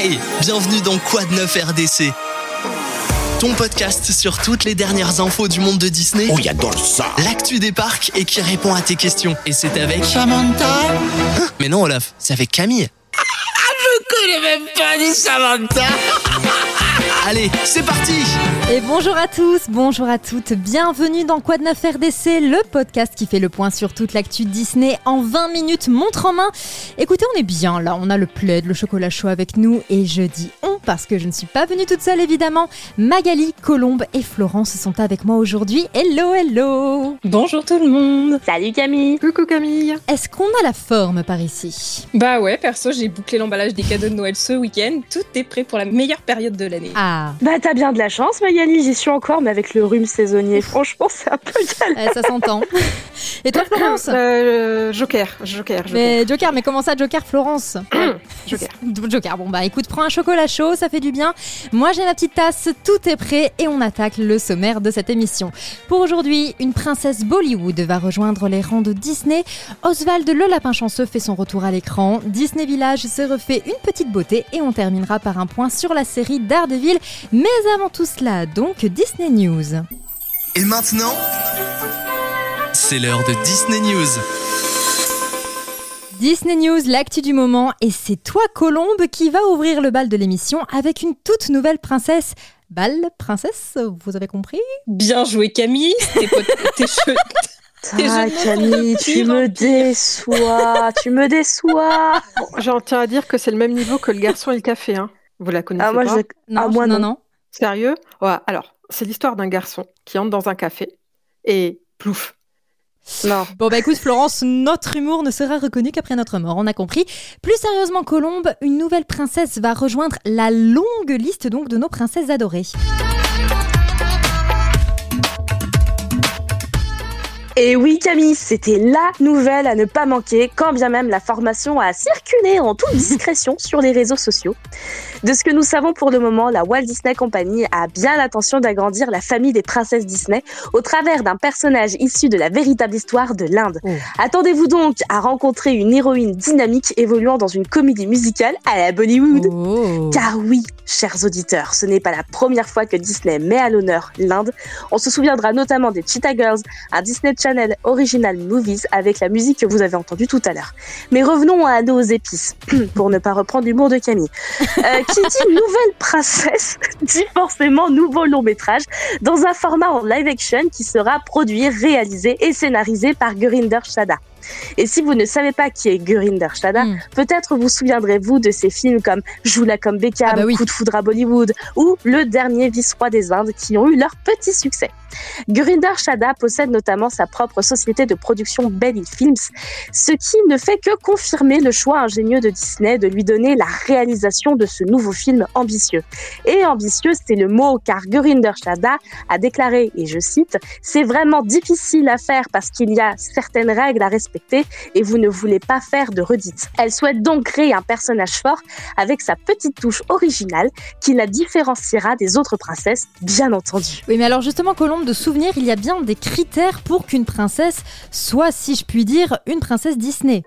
Hey, bienvenue dans Quad 9 RDC. Ton podcast sur toutes les dernières infos du monde de Disney. Oh, j'adore ça L'actu des parcs et qui répond à tes questions. Et c'est avec... Samantha Mais non Olaf, c'est avec Camille. Je connais même pas du Samantha Allez, c'est parti Et bonjour à tous, bonjour à toutes, bienvenue dans Quad 9 RDC, le podcast qui fait le point sur toute l'actu Disney en 20 minutes, montre en main. Écoutez, on est bien là, on a le plaid, le chocolat chaud avec nous, et je dis on parce que je ne suis pas venue toute seule évidemment. Magali, Colombe et Florence sont avec moi aujourd'hui. Hello, hello Bonjour tout le monde Salut Camille Coucou Camille Est-ce qu'on a la forme par ici? Bah ouais, perso, j'ai bouclé l'emballage des cadeaux de Noël ce week-end. Tout est prêt pour la meilleure période de l'année. Ah, Bah t'as bien de la chance Magali, j'y suis encore mais avec le rhume saisonnier, franchement c'est un peu galère. eh, ça s'entend. Et toi Florence Euh, Joker, Joker, Joker. mais Joker, mais comment ça Joker Florence Joker. Joker, bon bah écoute, prends un chocolat chaud, ça fait du bien. Moi j'ai ma petite tasse, tout est prêt et on attaque le sommaire de cette émission. Pour aujourd'hui, une princesse Bollywood va rejoindre les rangs de Disney. Oswald le lapin chanceux fait son retour à l'écran. Disney Village se refait une petite beauté et on terminera par un point sur la série Daredevil. Mais avant tout cela, donc Disney News. Et maintenant, c'est l'heure de Disney News. Disney News, l'actu du moment, et c'est toi Colombe qui va ouvrir le bal de l'émission avec une toute nouvelle princesse. Bal, princesse, vous avez compris? Bien joué Camille, tes Ah Camille, tu me déçois, tu me déçois J'en tiens à dire que c'est le même niveau que le garçon et le café. Hein. Vous la connaissez Ah moi pas je... Non, Ah, moi, non, non. non. Sérieux? Ouais, Alors, c'est l'histoire d'un garçon qui entre dans un café et plouf. Non. Bon bah écoute Florence, notre humour ne sera reconnu qu'après notre mort, on a compris. Plus sérieusement Colombe, une nouvelle princesse va rejoindre la longue liste donc de nos princesses adorées. Et oui Camille, c'était la nouvelle à ne pas manquer, quand bien même la formation a circulé en toute discrétion sur les réseaux sociaux. De ce que nous savons pour le moment, la Walt Disney Company a bien l'intention d'agrandir la famille des princesses Disney au travers d'un personnage issu de la véritable histoire de l'Inde. Oh. Attendez-vous donc à rencontrer une héroïne dynamique évoluant dans une comédie musicale à la Bollywood? Oh. Car oui, chers auditeurs, ce n'est pas la première fois que Disney met à l'honneur l'Inde. On se souviendra notamment des Cheetah Girls, un Disney Channel Original Movies avec la musique que vous avez entendue tout à l'heure. Mais revenons à nos épices, pour ne pas reprendre l'humour de Camille. Euh, qui dit nouvelle princesse dit forcément nouveau long métrage dans un format en live action qui sera produit, réalisé et scénarisé par Gurinder Chadha. Et si vous ne savez pas qui est Gurinder Chadha, Hmm. peut-être vous souviendrez-vous de ces films comme Joue-la comme Beckham, Ah bah oui. Coup de foudre à Bollywood ou Le dernier vice-roi des Indes qui ont eu leur petit succès. Gurinder Chadha possède notamment sa propre société de production Belly Films, ce qui ne fait que confirmer le choix ingénieux de Disney de lui donner la réalisation de ce nouveau film ambitieux. Et ambitieux, c'est le mot, car Gurinder Chadha a déclaré, et je cite, C'est vraiment difficile à faire parce qu'il y a certaines règles à respecter et vous ne voulez pas faire de redites. Elle souhaite donc créer un personnage fort avec sa petite touche originale qui la différenciera des autres princesses, bien entendu. Oui mais alors justement Colombe, de souvenir, il y a bien des critères pour qu'une princesse soit, si je puis dire, une princesse Disney.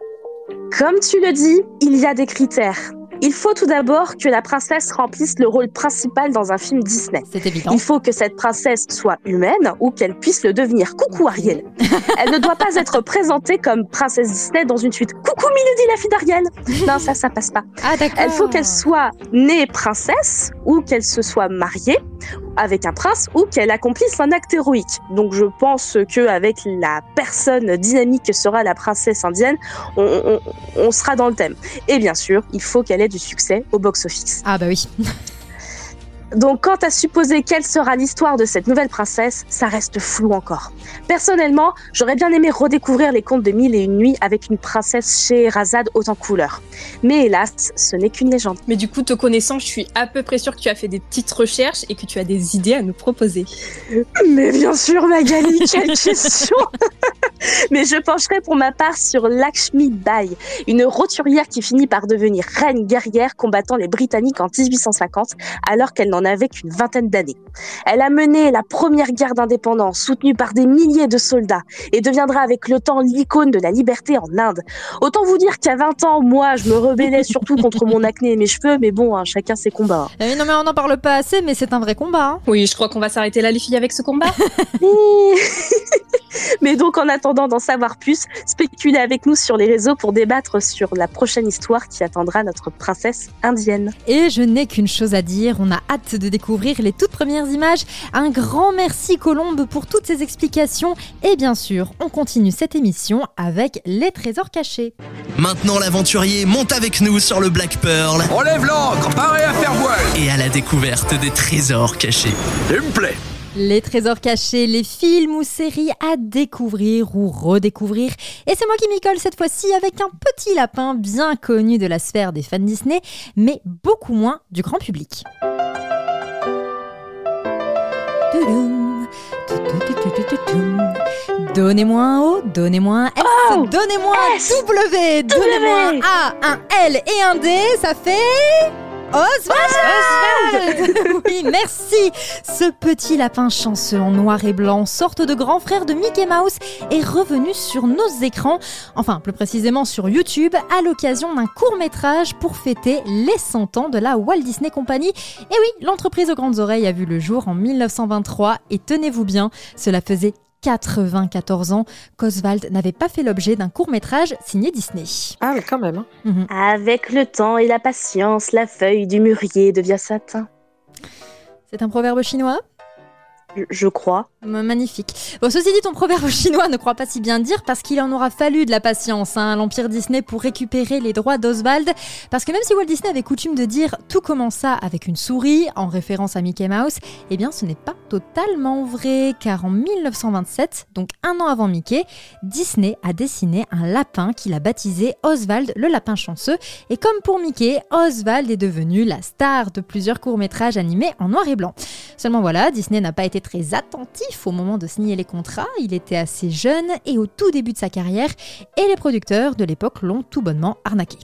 Comme tu le dis, il y a des critères. Il faut tout d'abord que la princesse remplisse le rôle principal dans un film Disney. C'est évident. Il faut que cette princesse soit humaine ou qu'elle puisse le devenir. Coucou Ariel. Elle ne doit pas être présentée comme princesse Disney dans une suite. Coucou Milady, la fille d'Ariel. Non, ça, ça passe pas. Ah d'accord. Il faut qu'elle soit née princesse ou qu'elle se soit mariée avec un prince ou qu'elle accomplisse un acte héroïque. Donc je pense que avec la personne dynamique que sera la princesse indienne, on, on- on sera dans le thème. Et bien sûr, il faut qu'elle ait du succès au box-office. Ah bah oui. Donc quant à supposer quelle sera l'histoire de cette nouvelle princesse, ça reste flou encore. Personnellement, j'aurais bien aimé redécouvrir les contes de Mille et une nuits avec une princesse Scheherazade haute en couleurs. Mais hélas, ce n'est qu'une légende. Mais du coup, te connaissant, je suis à peu près sûre que tu as fait des petites recherches et que tu as des idées à nous proposer. Mais bien sûr, Magali, quelle question Mais je pencherai pour ma part sur Lakshmi Bai, une roturière qui finit par devenir reine guerrière combattant les Britanniques en 1850, alors qu'elle n'en avait qu'une vingtaine d'années. Elle a mené la première guerre d'indépendance, soutenue par des milliers de soldats, et deviendra avec le temps l'icône de la liberté en Inde. Autant vous dire qu'à 20 ans, moi, je me rebellais surtout contre mon acné et mes cheveux, mais bon, hein, chacun ses combats. Eh non mais on n'en parle pas assez, mais c'est un vrai combat. hein. Oui, je crois qu'on va s'arrêter là, les filles, avec ce combat. Mais donc, en attendant d'en savoir plus, spéculez avec nous sur les réseaux pour débattre sur la prochaine histoire qui attendra notre princesse indienne. Et je n'ai qu'une chose à dire, on a hâte de découvrir les toutes premières images. Un grand merci Colombe pour toutes ces explications. Et bien sûr, on continue cette émission avec les trésors cachés. Maintenant, l'aventurier monte avec nous sur le Black Pearl Relève l'ancre, paré à faire voile et à la découverte des trésors cachés. Il me plaît Les trésors cachés, les films ou séries à découvrir ou redécouvrir. Et c'est moi qui m'y colle cette fois-ci avec un petit lapin bien connu de la sphère des fans Disney, mais beaucoup moins du grand public. Donnez-moi un O, donnez-moi un S, Oh donnez-moi un W, donnez-moi un A, un L et un D, ça fait... Oswald Oui, merci Ce petit lapin chanceux en noir et blanc, sorte de grand frère de Mickey Mouse, est revenu sur nos écrans, enfin plus précisément sur YouTube, à l'occasion d'un court métrage pour fêter les 100 ans de la Walt Disney Company. Et oui, l'entreprise aux grandes oreilles a vu le jour en 1923, et tenez-vous bien, cela faisait 94 ans qu'Oswald n'avait pas fait l'objet d'un court métrage signé Disney. Ah, mais quand même. hein. Mhm. Avec le temps et la patience, la feuille du mûrier devient satin. C'est un proverbe chinois Je, crois. Magnifique. Bon, ceci dit, ton proverbe chinois ne croit pas si bien dire parce qu'il en aura fallu de la patience hein, à l'Empire Disney pour récupérer les droits d'Oswald. Parce que même si Walt Disney avait coutume de dire tout commença avec une souris, en référence à Mickey Mouse, eh bien ce n'est pas totalement vrai car en 1927, donc un an avant Mickey, Disney a dessiné un lapin qu'il a baptisé Oswald le lapin chanceux. Et comme pour Mickey, Oswald est devenu la star de plusieurs courts-métrages animés en noir et blanc. Seulement voilà, Disney n'a pas été très attentif au moment de signer les contrats, il était assez jeune et au tout début de sa carrière, et les producteurs de l'époque l'ont tout bonnement arnaqué.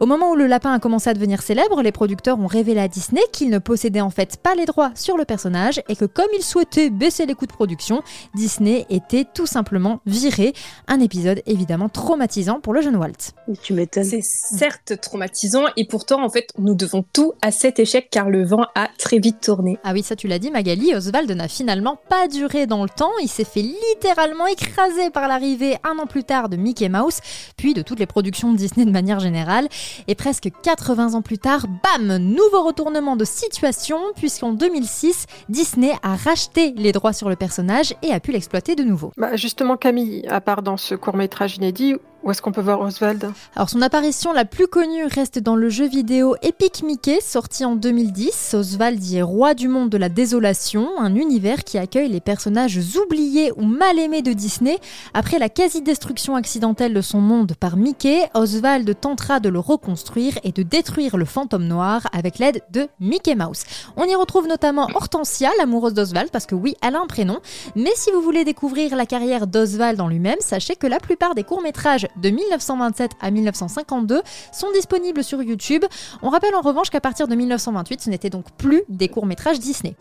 Au moment où le lapin a commencé à devenir célèbre, les producteurs ont révélé à Disney qu'ils ne possédaient en fait pas les droits sur le personnage et que comme ils souhaitaient baisser les coûts de production, Disney était tout simplement viré. Un épisode évidemment traumatisant pour le jeune Walt. Tu m'étonnes. C'est certes traumatisant et pourtant, en fait, nous devons tout à cet échec car le vent a très vite tourné. Ah oui, ça tu l'as dit Magali, Oswald n'a finalement pas duré dans le temps, il s'est fait littéralement écraser par l'arrivée un an plus tard de Mickey Mouse, puis de toutes les productions de Disney de manière générale, et presque 80 ans plus tard, bam, nouveau retournement de situation, puisqu'en 2006, Disney a racheté les droits sur le personnage et a pu l'exploiter de nouveau. Bah, justement, Camille, à part dans ce court-métrage inédit, où est-ce qu'on peut voir Oswald? Alors son apparition la plus connue reste dans le jeu vidéo Epic Mickey sorti en 2010. Oswald y est roi du monde de la désolation, un univers qui accueille les personnages oubliés ou mal aimés de Disney. Après la quasi-destruction accidentelle de son monde par Mickey, Oswald tentera de le reconstruire et de détruire le fantôme noir avec l'aide de Mickey Mouse. On y retrouve notamment Hortensia, l'amoureuse d'Oswald, parce que oui, elle a un prénom. Mais si vous voulez découvrir la carrière d'Oswald en lui-même, sachez que la plupart des courts-métrages de 1927 à 1952 sont disponibles sur YouTube. On rappelle en revanche qu'à partir de 1928, ce n'était donc plus des courts-métrages Disney.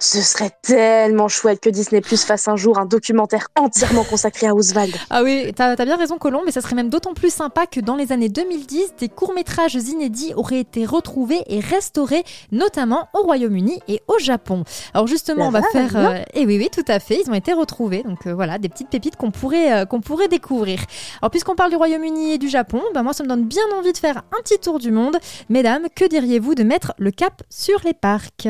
Ce serait tellement chouette que Disney Plus fasse un jour un documentaire entièrement consacré à Oswald. Ah oui, t'as as bien raison Colomb, mais ça serait même d'autant plus sympa que dans les années 2010, des courts-métrages inédits auraient été retrouvés et restaurés, notamment au Royaume-Uni et au Japon. Alors justement, La on va faire... euh, et oui, oui, tout à fait, ils ont été retrouvés, donc euh, voilà, des petites pépites qu'on pourrait, euh, qu'on pourrait découvrir. Alors puisqu'on parle du Royaume-Uni et du Japon, bah, moi ça me donne bien envie de faire un petit tour du monde. Mesdames, que diriez-vous de mettre le cap sur les parcs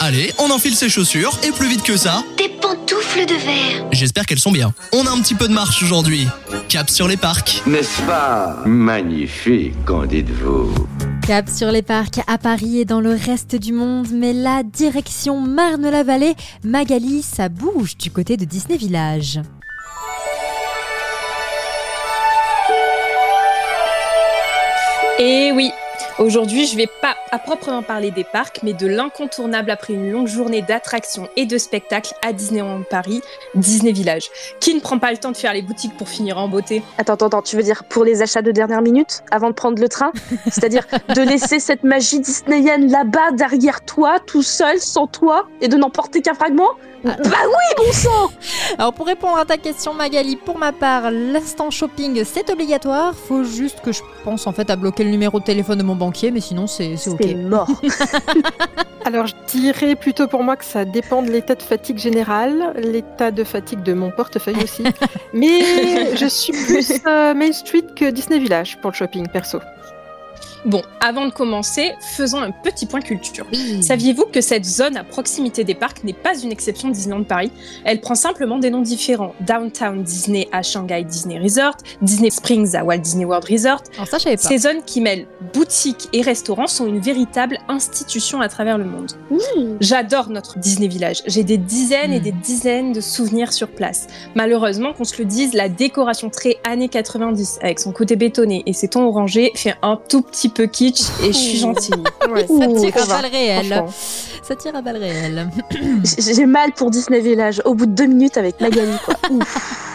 Allez, on enfile ses chaussures et plus vite que ça, Des pantoufles de verre. j'espère qu'elles sont bien. On a un petit peu de marche aujourd'hui. Cap sur les parcs. N'est-ce pas magnifique, qu'en dites-vous Cap sur les parcs à Paris et dans le reste du monde, mais la direction Marne-la-Vallée, Magali, ça bouge du côté de Disney Village. Et oui, Aujourd'hui, je vais pas à proprement parler des parcs, mais de l'incontournable après une longue journée d'attractions et de spectacles à Disneyland Paris, Disney Village. Qui ne prend pas le temps de faire les boutiques pour finir en beauté? Attends, attends, attends, tu veux dire pour les achats de dernière minute, avant de prendre le train? C'est-à-dire de laisser cette magie disneyenne là-bas, derrière toi, tout seul, sans toi, et de n'en porter qu'un fragment? Bah oui, bon sang Alors pour répondre à ta question Magali, pour ma part, l'instant shopping c'est obligatoire. Faut juste que je pense en fait à bloquer le numéro de téléphone de mon banquier, mais sinon c'est c'est ok. C'est mort. Alors, je dirais plutôt pour moi que ça dépend de l'état de fatigue général, l'état de fatigue de mon portefeuille aussi. Mais je suis plus euh, Main Street que Disney Village pour le shopping perso. Bon, avant de commencer, faisons un petit point culture. Saviez-vous que cette zone à proximité des parcs n'est pas une exception Disneyland Paris? Elle prend simplement des noms différents. Downtown Disney à Shanghai Disney Resort, Disney Springs à Walt Disney World Resort. Alors ça je savais pas. Ces zones qui mêlent boutiques et restaurants sont une véritable institution à travers le monde. J'adore notre Disney Village. J'ai des dizaines et Mm. des dizaines de souvenirs sur place. Malheureusement, qu'on se le dise, la décoration très années 90 avec son côté bétonné et ses tons orangés fait un tout petit peu kitsch et je suis gentille. Ouais, Ça tire à balles réelles. Ça tire à balles réelles. J'ai j'ai mal pour Disney Village au bout de deux minutes avec Magali, quoi. Ouf.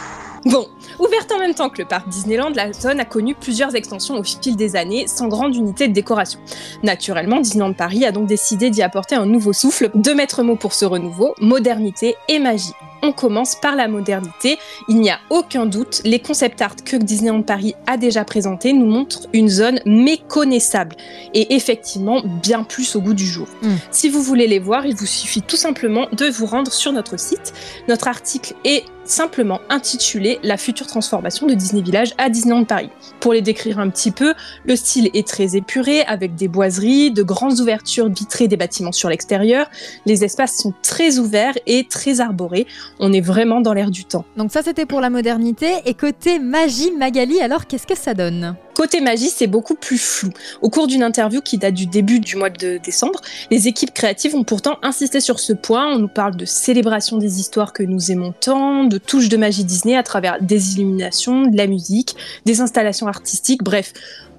Bon, ouverte en même temps que le parc Disneyland, la zone a connu plusieurs extensions au fil des années, sans grande unité de décoration. Naturellement, Disneyland Paris a donc décidé d'y apporter un nouveau souffle, deux maîtres mots pour ce renouveau, modernité et magie. On commence par la modernité. Il n'y a aucun doute, les concept art que Disneyland Paris a déjà présentés nous montrent une zone méconnaissable et effectivement bien plus au goût du jour. Mm. Si vous voulez les voir, il vous suffit tout simplement de vous rendre sur notre site. Notre article est simplement intitulé La future transformation de Disney Village à Disneyland Paris. Pour les décrire un petit peu, le style est très épuré avec des boiseries, de grandes ouvertures vitrées des bâtiments sur l'extérieur. Les espaces sont très ouverts et très arborés. On est vraiment dans l'air du temps. Donc ça c'était pour la modernité. Et côté magie Magali, alors qu'est-ce que ça donne? Côté magie, c'est beaucoup plus flou. Au cours d'une interview qui date du début du mois de décembre, les équipes créatives ont pourtant insisté sur ce point. On nous parle de célébration des histoires que nous aimons tant, de touches de magie Disney à travers des illuminations, de la musique, des installations artistiques, bref.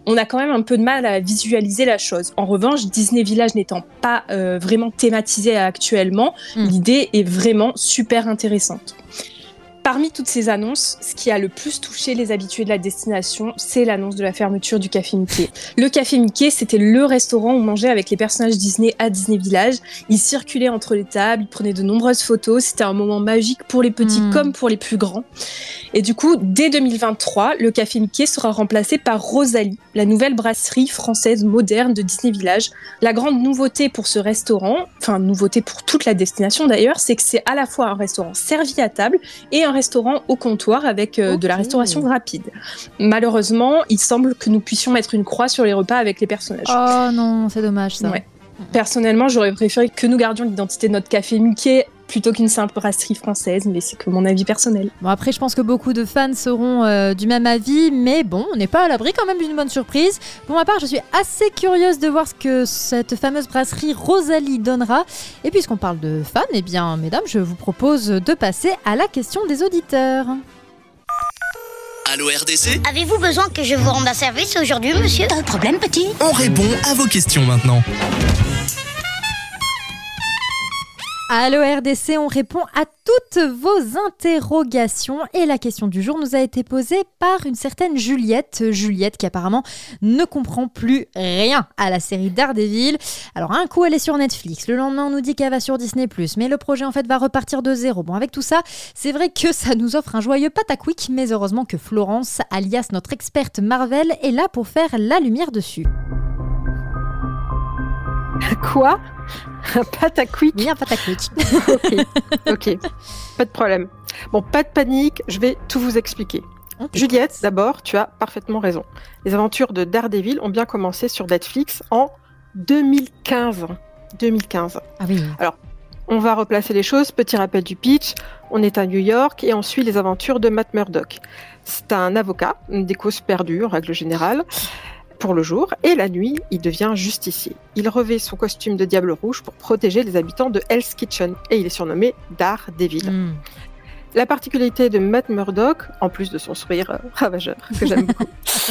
On a quand même un peu de mal à visualiser la chose. En revanche, Disney Village n'étant pas euh, vraiment thématisé actuellement, Mm. l'idée est vraiment super intéressante. Parmi toutes ces annonces, ce qui a le plus touché les habitués de la destination, c'est l'annonce de la fermeture du Café Mickey. Le Café Mickey, c'était le restaurant où on mangeait avec les personnages Disney à Disney Village. Ils circulaient entre les tables, ils prenaient de nombreuses photos. C'était un moment magique pour les petits Mm. comme pour les plus grands. Et du coup, dès 2023, le Café Mickey sera remplacé par Rosalie, la nouvelle brasserie française moderne de Disney Village. La grande nouveauté pour ce restaurant, enfin nouveauté pour toute la destination d'ailleurs, c'est que c'est à la fois un restaurant servi à table et un restaurant au comptoir avec euh, de la restauration rapide. Malheureusement, il semble que nous puissions mettre une croix sur les repas avec les personnages. Oh non, c'est dommage ça. Ouais. Personnellement, j'aurais préféré que nous gardions l'identité de notre café Mickey plutôt qu'une simple brasserie française, mais c'est que mon avis personnel. Bon après je pense que beaucoup de fans seront euh, du même avis, mais bon, on n'est pas à l'abri quand même d'une bonne surprise. Pour ma part, je suis assez curieuse de voir ce que cette fameuse brasserie Rosalie donnera. Et puisqu'on parle de fans, eh bien mesdames, je vous propose de passer à la question des auditeurs. Allô RDC Avez-vous besoin que je vous rende un service aujourd'hui, monsieur? Pas de problème, petit. On répond à vos questions maintenant. Allô RDC, on répond à toutes vos interrogations et la question du jour nous a été posée par une certaine Juliette. Juliette qui apparemment ne comprend plus rien à la série Daredevil. Alors un coup elle est sur Netflix, le lendemain on nous dit qu'elle va sur Disney+, mais le projet en fait va repartir de zéro. Bon avec tout ça, c'est vrai que ça nous offre un joyeux pataquick, mais heureusement que Florence, alias notre experte Marvel, est là pour faire la lumière dessus. Quoi? Un pataquick Oui un pataquick. Ok, ok, pas de problème. Bon, pas de panique, je vais tout vous expliquer. Juliette, d'abord, tu as parfaitement raison. Les aventures de Daredevil ont bien commencé sur Netflix en 2015. 2015. Ah oui. On va replacer les choses. Petit rappel du pitch. On est à New York et on suit les aventures de Matt Murdock. C'est un avocat, des causes perdues en règle générale, pour le jour. Et la nuit, il devient justicier. Il revêt son costume de diable rouge pour protéger les habitants de Hell's Kitchen. Et il est surnommé Daredevil. Hmm. La particularité de Matt Murdock, en plus de son sourire euh, ravageur, que j'aime beaucoup,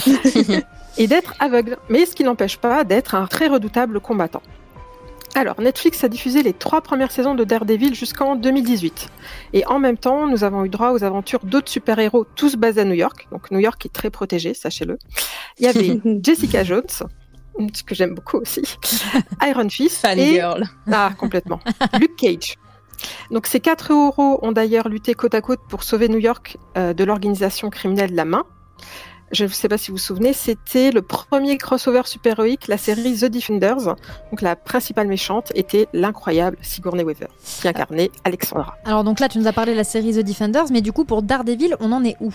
est d'être aveugle, mais ce qui n'empêche pas d'être un très redoutable combattant. Alors, Netflix a diffusé les trois premières saisons de Daredevil jusqu'en 2018. Et en même temps, nous avons eu droit aux aventures d'autres super-héros, tous basés à New York. Donc, New York est très protégé, sachez-le. Il y avait Jessica Jones, que j'aime beaucoup aussi, Iron Fist et... Fangirl. Ah, complètement. Luke Cage. Donc, ces quatre héros ont d'ailleurs lutté côte à côte pour sauver New York euh, de l'organisation criminelle La Main. Je ne sais pas si vous vous souvenez, c'était le premier crossover super-héroïque, la série The Defenders. Donc, la principale méchante était l'incroyable Sigourney Weaver, qui incarnait Alexandra. Alors donc là, tu nous as parlé de la série The Defenders, mais du coup pour Daredevil, on en est où?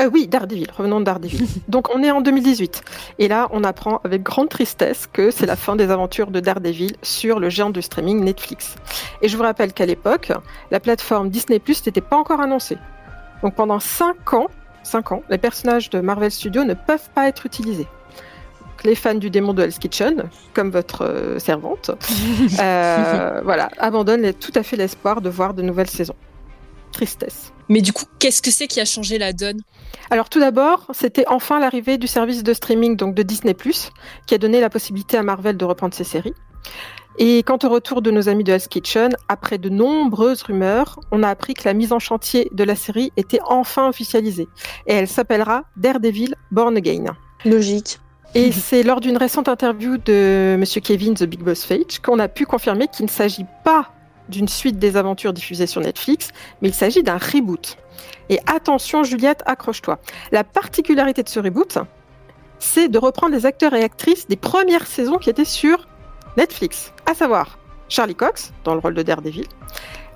Euh, oui, Daredevil, revenons de Daredevil. Donc on est en 2018. Et là, on apprend avec grande tristesse que c'est la fin des aventures de Daredevil sur le géant du streaming Netflix. Et je vous rappelle qu'à l'époque, la plateforme Disney Plus n'était pas encore annoncée. Donc pendant 5 ans, 5 ans, les personnages de Marvel Studios ne peuvent pas être utilisés. Donc, les fans du démon de Hell's Kitchen, comme votre euh, servante, euh, voilà, abandonnent les- tout à fait l'espoir de voir de nouvelles saisons. Tristesse. Mais du coup, qu'est-ce que c'est qui a changé la donne? Alors tout d'abord, c'était enfin l'arrivée du service de streaming donc de Disney+, qui a donné la possibilité à Marvel de reprendre ses séries. Et quant au retour de nos amis de Hell's Kitchen, après de nombreuses rumeurs, on a appris que la mise en chantier de la série était enfin officialisée. Et elle s'appellera Daredevil Born Again. Logique. Et c'est lors d'une récente interview de Monsieur Kevin, The Big Boss Fage, qu'on a pu confirmer qu'il ne s'agit pas d'une suite des aventures diffusées sur Netflix, mais il s'agit d'un reboot. Et attention, Juliette, accroche-toi. La particularité de ce reboot, c'est de reprendre les acteurs et actrices des premières saisons qui étaient sur Netflix, à savoir Charlie Cox dans le rôle de Daredevil,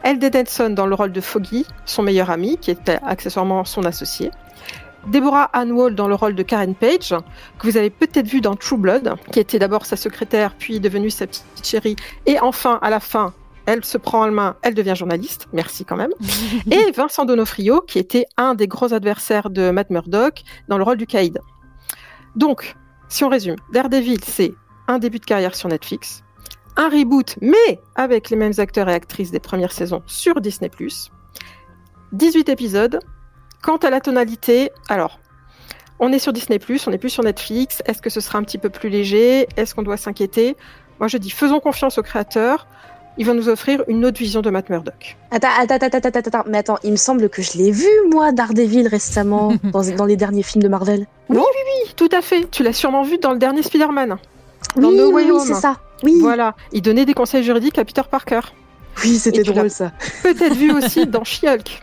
Elde Denson dans le rôle de Foggy, son meilleur ami, qui était accessoirement son associé, Deborah Ann Wall dans le rôle de Karen Page, que vous avez peut-être vu dans True Blood, qui était d'abord sa secrétaire, puis devenue sa petite chérie, et enfin, à la fin, elle se prend en main, elle devient journaliste, merci quand même. et Vincent Donofrio, qui était un des gros adversaires de Matt Murdock dans le rôle du Caïd. Donc, si on résume, Daredevil, c'est un début de carrière sur Netflix, un reboot, mais avec les mêmes acteurs et actrices des premières saisons sur Disney+, 18 épisodes. Quant à la tonalité, alors, on est sur Disney+, on n'est plus sur Netflix, est-ce que ce sera un petit peu plus léger? Est-ce qu'on doit s'inquiéter? Moi, je dis, faisons confiance aux créateurs, ils vont nous offrir une autre vision de Matt Murdock. Attends, attends, attends, attends, attends, attends, mais attends, il me semble que je l'ai vu, moi, Daredevil, récemment, dans, dans les derniers films de Marvel. Oui, tout à fait, tu l'as sûrement vu dans le dernier Spider-Man. Dans oui, No oui, Way oui, Home. c'est ça. Oui, Voilà, il donnait des conseils juridiques à Peter Parker. oui c'était drôle, ça. Peut-être vu aussi dans She-Hulk.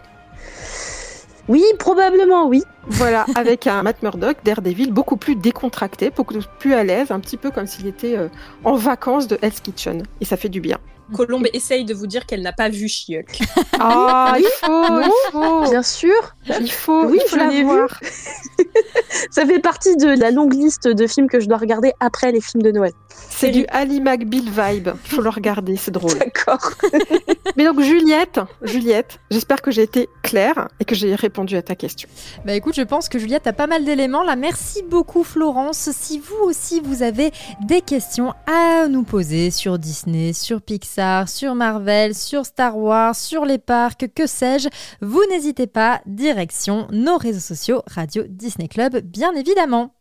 Oui, probablement, oui. Voilà, avec un Matt Murdock, Daredevil, beaucoup plus décontracté, beaucoup plus à l'aise, un petit peu comme s'il était euh, en vacances de Hell's Kitchen. Et ça fait du bien. Colombe essaye de vous dire qu'elle n'a pas vu She-Hulk. Ah, il faut, il faut, Bien sûr. il faut, Oui, il faut je la l'ai vu. voir. Ça fait partie de la longue liste de films que je dois regarder après les films de Noël. C'est du Ali McBeal vibe. Il faut le regarder, c'est drôle. D'accord. Mais donc Juliette, Juliette, j'espère que j'ai été claire et que j'ai répondu à ta question. Bah écoute, je pense que Juliette a pas mal d'éléments là. Merci beaucoup Florence. Si vous aussi vous avez des questions à nous poser sur Disney, sur Pixar, sur Marvel, sur Star Wars, sur les parcs, que sais-je, vous n'hésitez pas, direction nos réseaux sociaux Radio Disney Club, bien évidemment.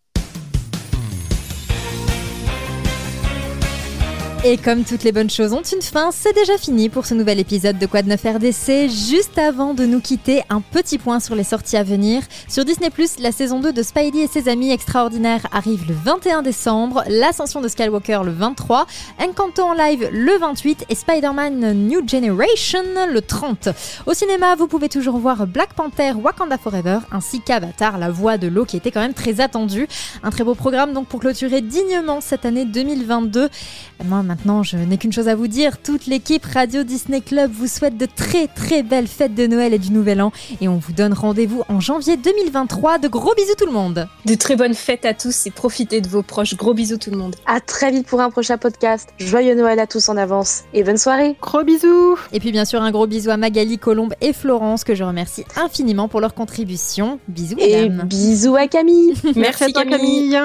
Et comme toutes les bonnes choses ont une fin, c'est déjà fini pour ce nouvel épisode de Quoi de neuf RDC. Juste avant de nous quitter, un petit point sur les sorties à venir. Sur Disney+, la saison 2 de Spidey et ses amis extraordinaires arrive le 21 décembre, l'ascension de Skywalker le 23, Encanto en live le 28 et Spider-Man New Generation le 30. Au cinéma, vous pouvez toujours voir Black Panther Wakanda Forever ainsi qu'Avatar, la voix de l'eau qui était quand même très attendue. Un très beau programme donc pour clôturer dignement cette année 2022. Moi maintenant, je n'ai qu'une chose à vous dire. Toute l'équipe Radio Disney Club vous souhaite de très très belles fêtes de Noël et du Nouvel An. Et on vous donne rendez-vous en janvier 2023. De gros bisous tout le monde. De très bonnes fêtes à tous et profitez de vos proches. Gros bisous tout le monde. À très vite pour un prochain podcast. Joyeux Noël à tous en avance et bonne soirée. Gros bisous Et puis bien sûr un gros bisou à Magali, Colombe et Florence que je remercie infiniment pour leur contribution. Bisous Et mesdames. bisous à Camille. Merci à. Camille